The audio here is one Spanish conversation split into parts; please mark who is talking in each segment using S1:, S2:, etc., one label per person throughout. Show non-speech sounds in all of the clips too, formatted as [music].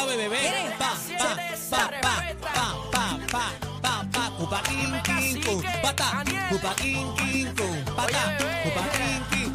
S1: lado
S2: de bebé.
S3: Pa, pa, pa, pa, pa, pa, pa, pa, cupa kin kin pata, cupa kin kin pata, cupa.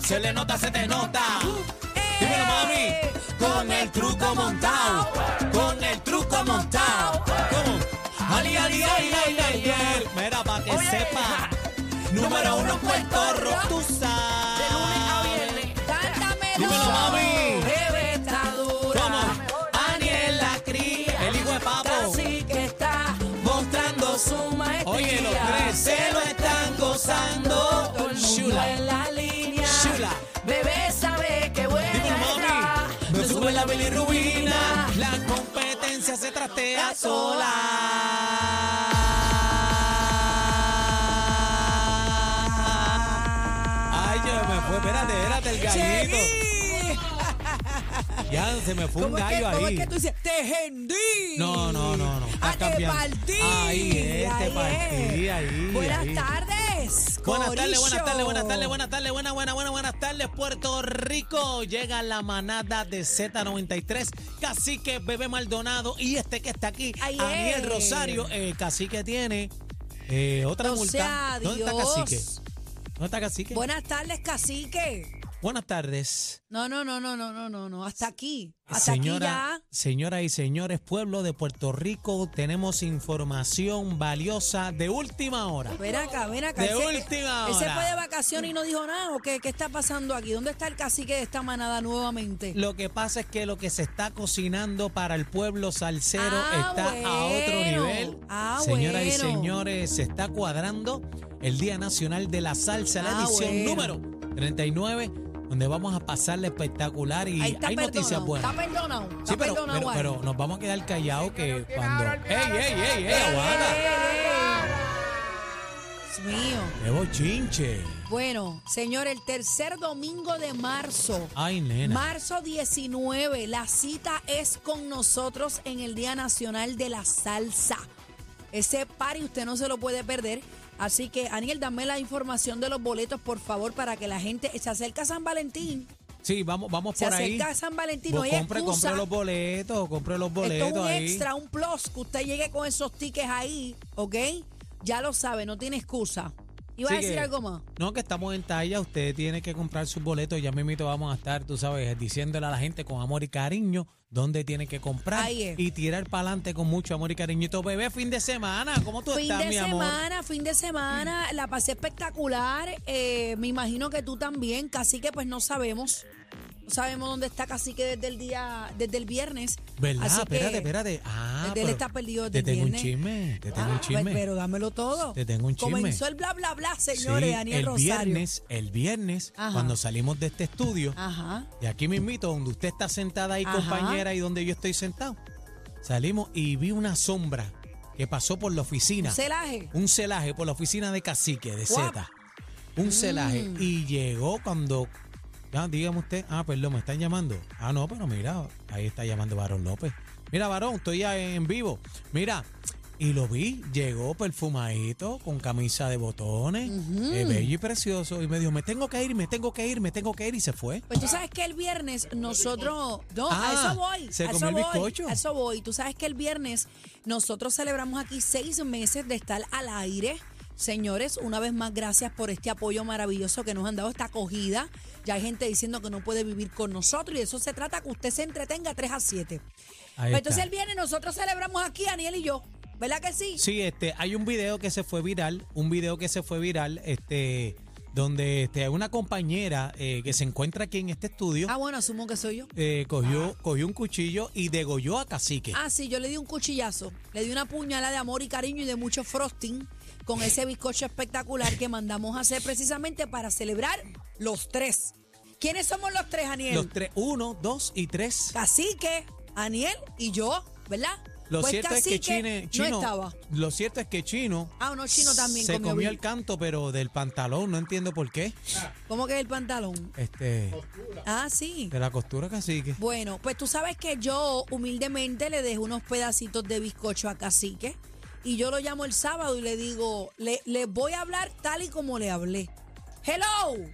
S3: Se le nota, se te nota. Dímelo mami, con el truco montado, con el truco montado. ¿Cómo? Ali, ali, ali, ali, Mira, pa' que sepa. [laughs] Número uno Puerto Shula.
S2: en la línea.
S3: Shula.
S2: Bebé sabe que buena
S3: Dímelo. Me sube la bilirrubina. La competencia se trastea sola. Ay, yo me fue. Espérate, espérate el gallito. Ya se me fue un
S4: ¿Cómo
S3: gallo
S4: cómo
S3: ahí.
S4: es que tú dices? ¡Te hendí!
S3: No, no, no, no.
S4: ¡A
S3: Estás
S4: te partí!
S3: Ahí es, te
S4: Ahí
S3: partí,
S4: es.
S3: ahí,
S4: Buenas tardes,
S3: Buenas tardes, buenas tardes, buenas tardes, buenas tardes, buenas, buenas, buenas, buenas tardes, Puerto Rico. Llega la manada de Z93, Cacique Bebé Maldonado y este que está aquí,
S4: Ay,
S3: Aniel
S4: eh.
S3: Rosario. Eh, Cacique tiene eh, otra
S4: No
S3: multa.
S4: sea
S3: ¿Dónde está. Cacique? ¿Dónde está Cacique?
S4: Buenas tardes, cacique.
S3: Buenas tardes.
S4: No, no, no, no, no, no, no, no. Hasta aquí. Hasta
S3: Señora,
S4: aquí
S3: señoras y señores, pueblo de Puerto Rico, tenemos información valiosa de última hora.
S4: Ven acá, ven acá.
S3: De
S4: Él se-
S3: última
S4: Él se
S3: hora.
S4: fue de vacaciones y no dijo nada. ¿O qué, qué está pasando aquí? ¿Dónde está el cacique de esta manada nuevamente?
S3: Lo que pasa es que lo que se está cocinando para el pueblo salsero
S4: Ah,
S3: está a otro nivel.
S4: Ah,
S3: Señoras y señores, se está cuadrando el Día Nacional de la Salsa, la
S4: Ah,
S3: edición
S4: bueno.
S3: número 39, donde vamos a pasarle espectacular y
S4: Ahí está
S3: hay noticias
S4: perdonado.
S3: buenas.
S4: Está perdonado.
S3: Sí,
S4: Está
S3: pero,
S4: perdonado
S3: pero,
S4: ahí.
S3: pero nos vamos a quedar callados que cuando... ¡Ey, ey, ey, ey, aguanta!
S4: Dios mío.
S3: ¡Qué bochinche!
S4: Bueno, señor, el tercer domingo de marzo.
S3: ¡Ay, nena!
S4: Marzo 19, la cita es con nosotros en el Día Nacional de la Salsa. Ese party usted no se lo puede perder. Así que, Aniel, dame la información de los boletos, por favor, para que la gente se acerca a San Valentín.
S3: Sí, vamos, vamos
S4: Se
S3: por ahí.
S4: acerca a San Valentín, no hay
S3: compre,
S4: excusa.
S3: compre los boletos, compre los
S4: Esto
S3: boletos
S4: es un
S3: ahí.
S4: extra, un plus, que usted llegue con esos tickets ahí, ¿ok? Ya lo sabe, no tiene excusa. ¿Iba a decir
S3: que-
S4: algo más?
S3: No, que estamos en talla, usted tiene que comprar sus boletos, ya mismito vamos a estar, tú sabes, diciéndole a la gente con amor y cariño dónde tiene que comprar
S4: Ahí es.
S3: y tirar para adelante con mucho amor y cariñito. Bebé, fin de semana, ¿cómo tú
S4: Fin
S3: estás,
S4: de
S3: mi amor?
S4: semana, fin de semana, la pasé espectacular. eh, me imagino que tú también, casi que pues no sabemos. Sabemos dónde está Cacique desde el día, desde el viernes.
S3: ¿Verdad?
S4: Así que
S3: espérate, espérate. Ah,
S4: él
S3: pero
S4: está perdido desde
S3: Te
S4: el
S3: tengo un chisme, te tengo
S4: Ah,
S3: un chisme.
S4: Pero dámelo todo.
S3: Te tengo un chisme.
S4: Comenzó el bla, bla, bla, señores,
S3: Sí,
S4: Daniel
S3: el
S4: Rosario.
S3: viernes, el viernes,
S4: Ajá.
S3: cuando salimos de este estudio,
S4: Ajá.
S3: de aquí mismito, donde usted está sentada ahí,
S4: Ajá.
S3: compañera, y donde yo estoy sentado, salimos y vi una sombra que pasó por la oficina.
S4: Un celaje.
S3: un celaje por la oficina de cacique, de
S4: Guap.
S3: Z. Un celaje.
S4: Mm.
S3: Y llegó cuando. Ah, dígame usted. Ah, perdón, me están llamando. Ah, no, pero mira, ahí está llamando Varón López. Mira, Varón, estoy ya en vivo. Mira, y lo vi, llegó perfumadito, con camisa de botones, eh, bello y precioso. Y me dijo, me tengo que ir, me tengo que ir, me tengo que ir. Y se fue.
S4: Pues tú sabes que el viernes nosotros. No,
S3: Ah,
S4: a eso voy.
S3: se
S4: a
S3: comió
S4: eso
S3: el
S4: voy,
S3: bizcocho.
S4: A eso voy. Tú sabes que el viernes nosotros celebramos aquí seis meses de estar al aire. Señores, una vez más, gracias por este apoyo maravilloso que nos han dado esta acogida. Ya hay gente diciendo que no puede vivir con nosotros y de eso se trata, que usted se entretenga 3 a 7.
S3: Ahí
S4: entonces
S3: está.
S4: el viernes nosotros celebramos aquí, Daniel y yo. ¿Verdad que sí?
S3: Sí, este, hay un video que se fue viral, un video que se fue viral, este, donde este, hay una compañera eh, que se encuentra aquí en este estudio,
S4: Ah, bueno, asumo que soy yo.
S3: eh, cogió, cogió un cuchillo y degolló a Cacique.
S4: Ah, sí, yo le di un cuchillazo. Le di una puñalada de amor y cariño y de mucho frosting con ese bizcocho espectacular que mandamos a hacer precisamente para celebrar los tres. ¿Quiénes somos los tres, Aniel?
S3: Los tres, uno, dos y tres.
S4: Cacique, Aniel y yo, ¿verdad?
S3: Lo
S4: Pues
S3: cierto es que Chine- Chino,
S4: no estaba.
S3: lo cierto es que Chino
S4: Ah, no, Chino también
S3: se
S4: comió
S3: el canto, pero del pantalón, no entiendo por qué.
S4: ¿Cómo que el pantalón?
S3: Este,
S4: Ah, sí.
S3: de la costura Cacique.
S4: Bueno, pues tú sabes que yo humildemente le dejo unos pedacitos de bizcocho a Cacique y yo lo llamo el sábado y le digo, le, le voy a hablar tal y como le hablé. Hello,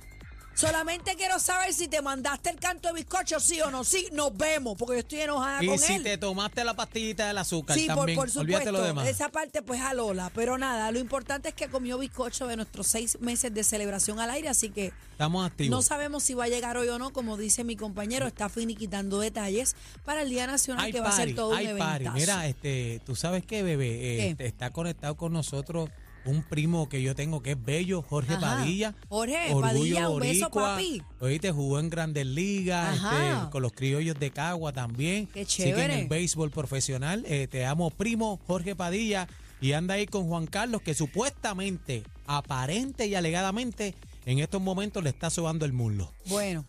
S4: solamente quiero saber si te mandaste el canto de bizcocho, sí o no. Sí, nos vemos, porque yo estoy enojada
S3: Y
S4: con
S3: si
S4: él.
S3: te tomaste la pastillita del azúcar
S4: Sí, por,
S3: también,
S4: por
S3: olvídate
S4: supuesto.
S3: lo demás.
S4: Esa parte, pues a Lola. Pero nada, lo importante es que comió bizcocho de nuestros seis meses de celebración al aire, así que
S3: Estamos activos.
S4: no sabemos si va a llegar hoy o no, como dice mi compañero, está finiquitando detalles para el Día Nacional, que va a ser todo un
S3: hay
S4: eventazo.
S3: Mira, este, tú sabes qué, bebé, Eh,
S4: ¿Qué?
S3: este, está conectado con nosotros un primo que yo tengo que es bello, Jorge
S4: Ajá.
S3: Padilla.
S4: Jorge
S3: Orgullo
S4: Padilla, un beso,
S3: boricua.
S4: papi.
S3: Oíste, jugó en Grandes Ligas, este, con los criollos de Cagua también.
S4: Qué
S3: Sigue en
S4: chévere.
S3: el béisbol profesional. Eh, te amo, primo Jorge Padilla. Y anda ahí con Juan Carlos, que supuestamente, aparente y alegadamente, en estos momentos le está sobando el muslo.
S4: Bueno.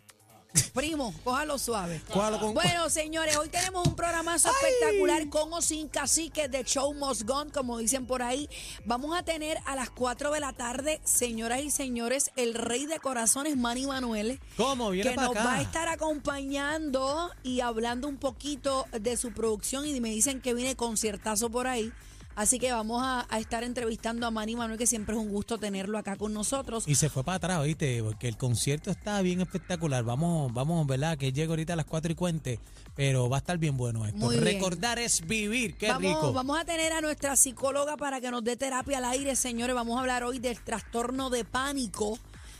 S4: Primo, cójalo suave.
S3: Cójalo con-
S4: Bueno, señores, hoy tenemos un programazo espectacular con o sin cacique de Show Must Gone, como dicen por ahí. Vamos a tener a las 4 de la tarde, señoras y señores, el rey de corazones, Manny Manuel.
S3: ¿Cómo? Viene
S4: que
S3: para
S4: nos
S3: acá.
S4: va a estar acompañando y hablando un poquito de su producción y me dicen que viene conciertazo por ahí. Así que vamos a, a estar entrevistando a Manny Manuel, que siempre es un gusto tenerlo acá con nosotros.
S3: Y se fue para atrás, ¿viste? Porque el concierto está bien espectacular. Vamos, vamos, ¿verdad? Que llegue ahorita a las 4 y cuente, pero va a estar bien bueno esto.
S4: Muy bien.
S3: Recordar es vivir, qué
S4: vamos,
S3: rico.
S4: vamos a tener a nuestra psicóloga para que nos dé terapia al aire, señores. Vamos a hablar hoy del trastorno de pánico.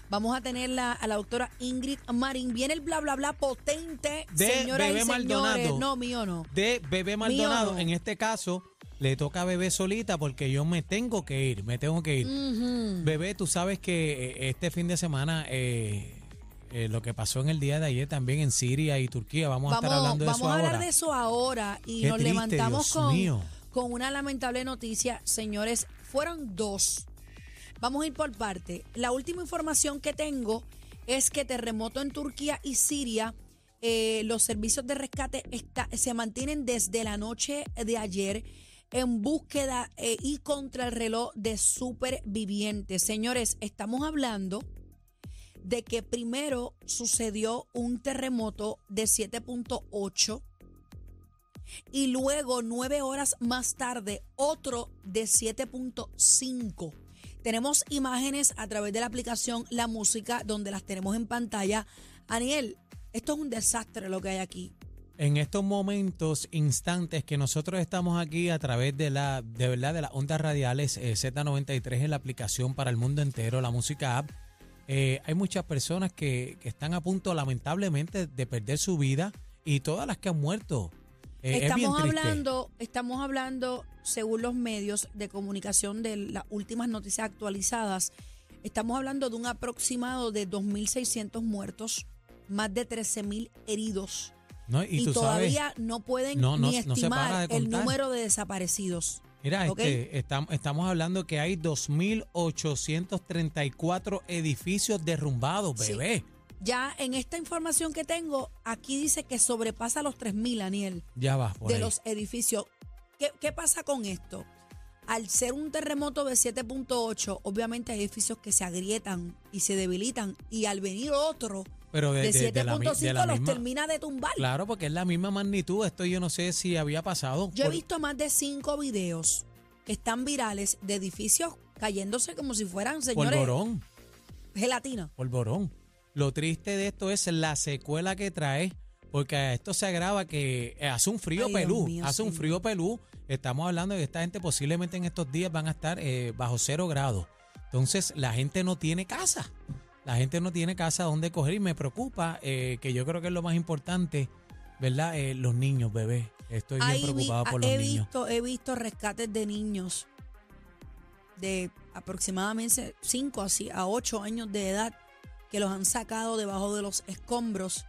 S4: Vamos a tener la- a la doctora Ingrid Marín. Viene el bla, bla, bla potente,
S3: De
S4: señoras
S3: Bebé
S4: y señores.
S3: Maldonado.
S4: No, mío no.
S3: De Bebé Maldonado,
S4: no.
S3: en este caso, le toca a Bebé solita porque yo me tengo que ir, me tengo que ir.
S4: Ujú.
S3: Bebé, tú sabes que eh, este fin de semana, eh, eh, lo que pasó en el día de ayer también en Siria y Turquía, vamos, a estar hablando de
S4: vamos
S3: eso
S4: a hablar
S3: ahora.
S4: de eso ahora y
S3: Qué
S4: nos
S3: triste,
S4: levantamos con, una lamentable noticia. Señores, fueron dos. Vamos a ir por parte. La última información que tengo es que terremoto en Turquía y Siria, eh, los servicios de rescate está- se mantienen desde la noche de ayer en búsqueda eh, y contra el reloj de supervivientes. Señores, estamos hablando de que primero sucedió un terremoto de 7.8 y luego nueve horas más tarde otro de 7.5. Tenemos imágenes a través de la aplicación La Música donde las tenemos en pantalla. Aniel, esto es un desastre lo que hay aquí.
S3: En estos momentos, instantes que nosotros estamos aquí a través de la, de verdad, de las ondas radiales eh, Z93 en la aplicación para el mundo entero, la música app, eh, hay muchas personas que, que están a punto, lamentablemente, de perder su vida y todas las que han muerto. Eh,
S4: estamos hablando, estamos hablando, según los medios de comunicación de las últimas noticias actualizadas, estamos hablando de un aproximado de 2.600 muertos más de 13 mil heridos.
S3: ¿No? Y,
S4: Y,
S3: tú
S4: todavía no pueden
S3: No, no-
S4: ni estimar el número de desaparecidos.
S3: mira,
S4: ¿ok?
S3: este, estam- estamos hablando que hay 2.834 edificios derrumbados,
S4: Sí.
S3: bebé.
S4: Ya en esta información que tengo, aquí dice que sobrepasa los 3 mil, Aniel,
S3: Ya vas por
S4: de
S3: ahí.
S4: los edificios. ¿Qué, qué pasa con esto? Al ser un terremoto de 7.8, obviamente hay edificios que se agrietan y se debilitan. Y al venir otro
S3: Pero de,
S4: de,
S3: de- de la, mi-
S4: 7.5
S3: de la
S4: los termina de tumbar.
S3: Claro, porque es la misma magnitud. Esto yo no sé si había pasado.
S4: Yo he visto más de cinco videos que están virales de edificios cayéndose como si fueran, señores,
S3: Polvorón,
S4: gelatina.
S3: polvorón. Lo triste de esto es la secuela que trae, porque esto se agrava que eh, hace un frío
S4: Ay,
S3: pelú,
S4: mío,
S3: hace un frío pelú. Estamos hablando de que esta gente posiblemente en estos días van a estar eh, bajo cero grados. Entonces la gente no tiene casa. La gente no tiene casa donde coger y me preocupa, eh, que yo creo que es lo más importante, ¿verdad? Eh, los niños, bebés. Estoy bien
S4: Ahí vi-
S3: preocupado por los
S4: he
S3: niños.
S4: visto, he visto rescates de niños de aproximadamente 5 a, si- a 8 años de edad que los han sacado debajo de los escombros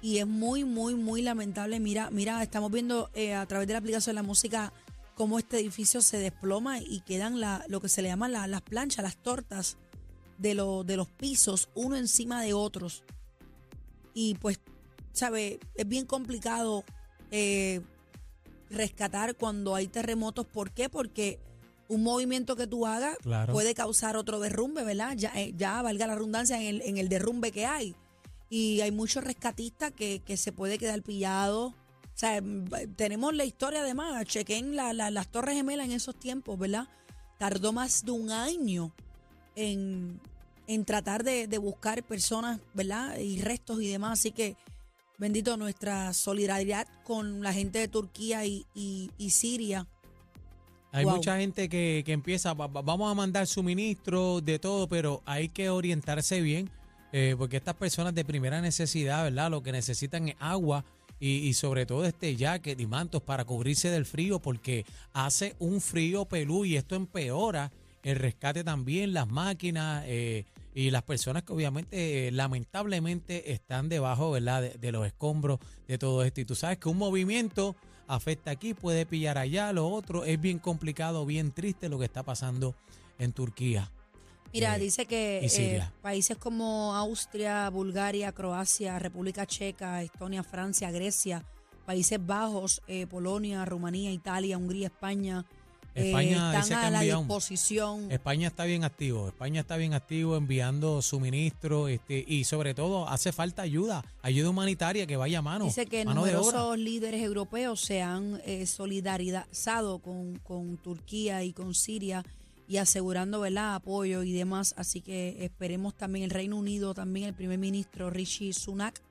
S4: y es muy, muy, muy lamentable. Mira, mira, estamos viendo eh, a través de la aplicación de la música cómo este edificio se desploma y quedan la, lo que se le llaman la- las planchas, las tortas de, lo- de los pisos, uno encima de otros. Y pues, ¿sabe? Es bien complicado eh, rescatar cuando hay terremotos. ¿Por qué? Porque un movimiento que tú hagas
S3: Claro.
S4: puede causar otro derrumbe, ¿verdad? Ya, eh, ya valga la redundancia en el, en el derrumbe que hay. Y hay muchos rescatistas que, que se puede quedar pillado. O sea, mm, tenemos la historia además, chequen la, la- las Torres Gemelas en esos tiempos, ¿verdad? Tardó más de un año en, en tratar de, de buscar personas, ¿verdad? Y restos y demás. Así que, bendito, nuestra solidaridad con la gente de Turquía y, y- y Siria.
S3: Hay
S4: Wow.
S3: mucha gente que, que empieza, va- va- vamos a mandar suministro de todo, pero hay que orientarse bien, eh, porque estas personas de primera necesidad, ¿verdad? Lo que necesitan es agua y, sobre todo este jacket y mantos para cubrirse del frío, porque hace un frío pelú y esto empeora el rescate también, las máquinas eh, y las personas que obviamente, eh, lamentablemente, están debajo, ¿verdad? De, de los escombros de todo esto. Y tú sabes que un movimiento afecta aquí, puede pillar allá, lo otro. Es bien complicado, bien triste lo que está pasando en Turquía.
S4: Mira,
S3: Eh,
S4: dice que
S3: y
S4: eh, países como Austria, Bulgaria, Croacia, República Checa, Estonia, Francia, Grecia, Países Bajos, eh, Polonia, Rumanía, Italia, Hungría, España,
S3: España
S4: están a la disposición.
S3: España está bien activo, España está bien activo enviando suministros este, y sobre todo hace falta ayuda, ayuda humanitaria que vaya a mano,
S4: Dice que
S3: mano
S4: numerosos líderes europeos se han eh, solidarizado con, con Turquía y con Siria y asegurando ¿verdad? apoyo y demás. Así que esperemos también el Reino Unido, también el primer ministro Rishi Sunak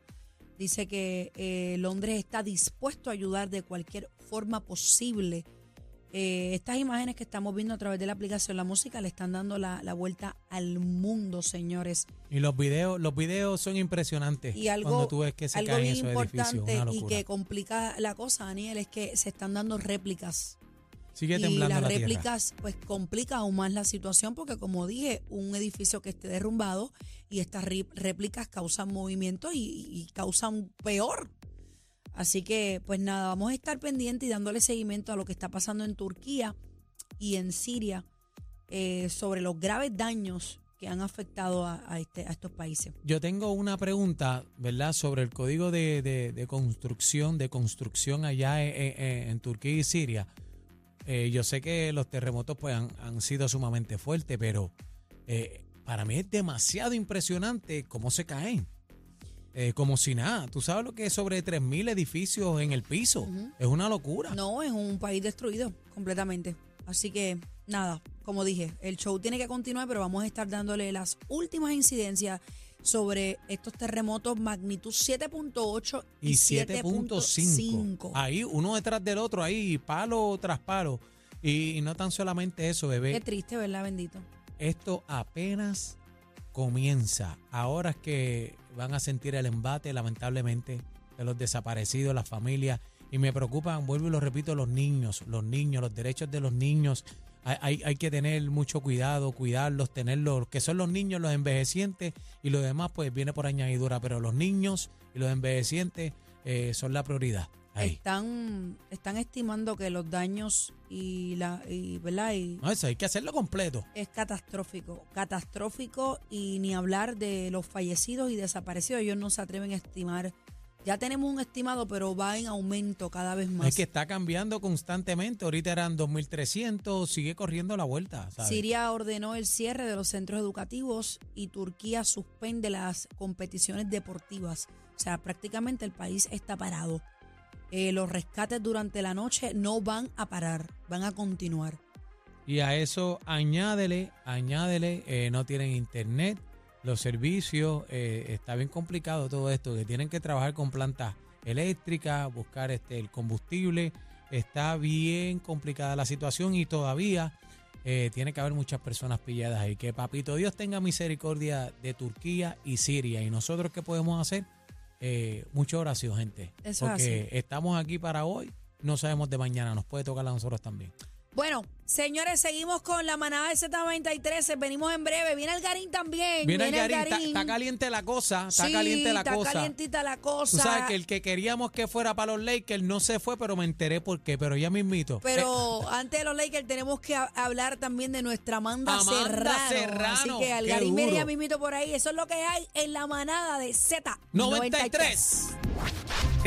S4: dice que eh, Londres está dispuesto a ayudar de cualquier forma posible. Eh, estas imágenes que estamos viendo a través de la aplicación La Música le están dando la, la vuelta al mundo, señores.
S3: Y los videos, los videos son impresionantes
S4: Y algo,
S3: cuando tú ves que se
S4: algo
S3: caen
S4: bien
S3: esos edificios,
S4: importante y que complica la cosa, Daniel, es que se están dando réplicas.
S3: Sigue
S4: y las
S3: la tierra.
S4: réplicas pues complica aún más la situación porque como dije, un edificio que esté derrumbado y estas réplicas causan movimiento y, y causan peor. Así que pues nada, vamos a estar pendientes y dándole seguimiento a lo que está pasando en Turquía y en Siria eh, sobre los graves daños que han afectado a, a este, a estos países.
S3: Yo tengo una pregunta, ¿verdad? Sobre el código de, de- de construcción, de construcción allá en, en- en Turquía y Siria. Eh, yo sé que los terremotos pues han, han sido sumamente fuertes, pero eh, para mí es demasiado impresionante cómo se caen. Eh, como si nada. Tú sabes lo que es sobre 3.000 edificios en el piso. Es una locura.
S4: No, es un país destruido completamente. Así que nada, como dije, el show tiene que continuar, pero vamos a estar dándole las últimas incidencias sobre estos terremotos magnitud 7.8 y,
S3: y 7.5.
S4: 7.5.
S3: Ahí, uno detrás del otro, ahí, palo tras palo. Y, y no tan solamente eso, bebé.
S4: Qué triste, ¿verdad? Bendito.
S3: Esto apenas comienza. Ahora es que van a sentir el embate, lamentablemente, de los desaparecidos, las familias. Y me preocupan, vuelvo y lo repito, los niños, los niños, los derechos de los niños. Hay, hay, que tener mucho cuidado, cuidarlos, tenerlos, que son los niños, los envejecientes y lo demás pues viene por añadidura, pero los niños y los envejecientes eh, son la prioridad. Ahí.
S4: Están, están estimando que los daños y la y, ¿verdad? Y
S3: No, eso hay que hacerlo completo.
S4: es catastrófico, catastrófico y ni hablar de los fallecidos y desaparecidos. Ellos no se atreven a estimar. Ya tenemos un estimado, pero va en aumento cada vez más.
S3: Es que está cambiando constantemente. Ahorita eran 2.300, sigue corriendo la vuelta. ¿sabes?
S4: Siria ordenó el cierre de los centros educativos y Turquía suspende las competiciones deportivas. O sea, prácticamente el país está parado. Eh, los rescates durante la noche no van a parar, van a continuar.
S3: Y a eso añádele, añádele, eh, no tienen internet, los servicios, eh, está bien complicado todo esto, que tienen que trabajar con plantas eléctricas, buscar este el combustible, está bien complicada la situación y todavía eh, tiene que haber muchas personas pilladas ahí. Que papito Dios tenga misericordia de Turquía y Siria. ¿Y nosotros qué podemos hacer? Eh, mucha oración, gente.
S4: Eso es
S3: porque estamos aquí para hoy, no sabemos de mañana, nos puede tocar a nosotros también.
S4: Bueno, señores, seguimos con la manada de Z93. Venimos en breve. Viene el Garín también.
S3: Viene el
S4: Viene
S3: Garín, está, está caliente la cosa, está
S4: Sí,
S3: caliente la
S4: está
S3: cosa.
S4: calientita la
S3: Tú
S4: cosa.
S3: sabes que el que queríamos que fuera para los Lakers no se fue, pero me enteré por qué, pero ya mismito.
S4: Pero
S3: Eh,
S4: antes de los Lakers tenemos que ha- hablar también de nuestra Amanda,
S3: Amanda
S4: Serrano.
S3: Serrano,
S4: Así que al Garín viene ya mismito por ahí. Eso es lo que hay en la manada de Z93.
S3: 93.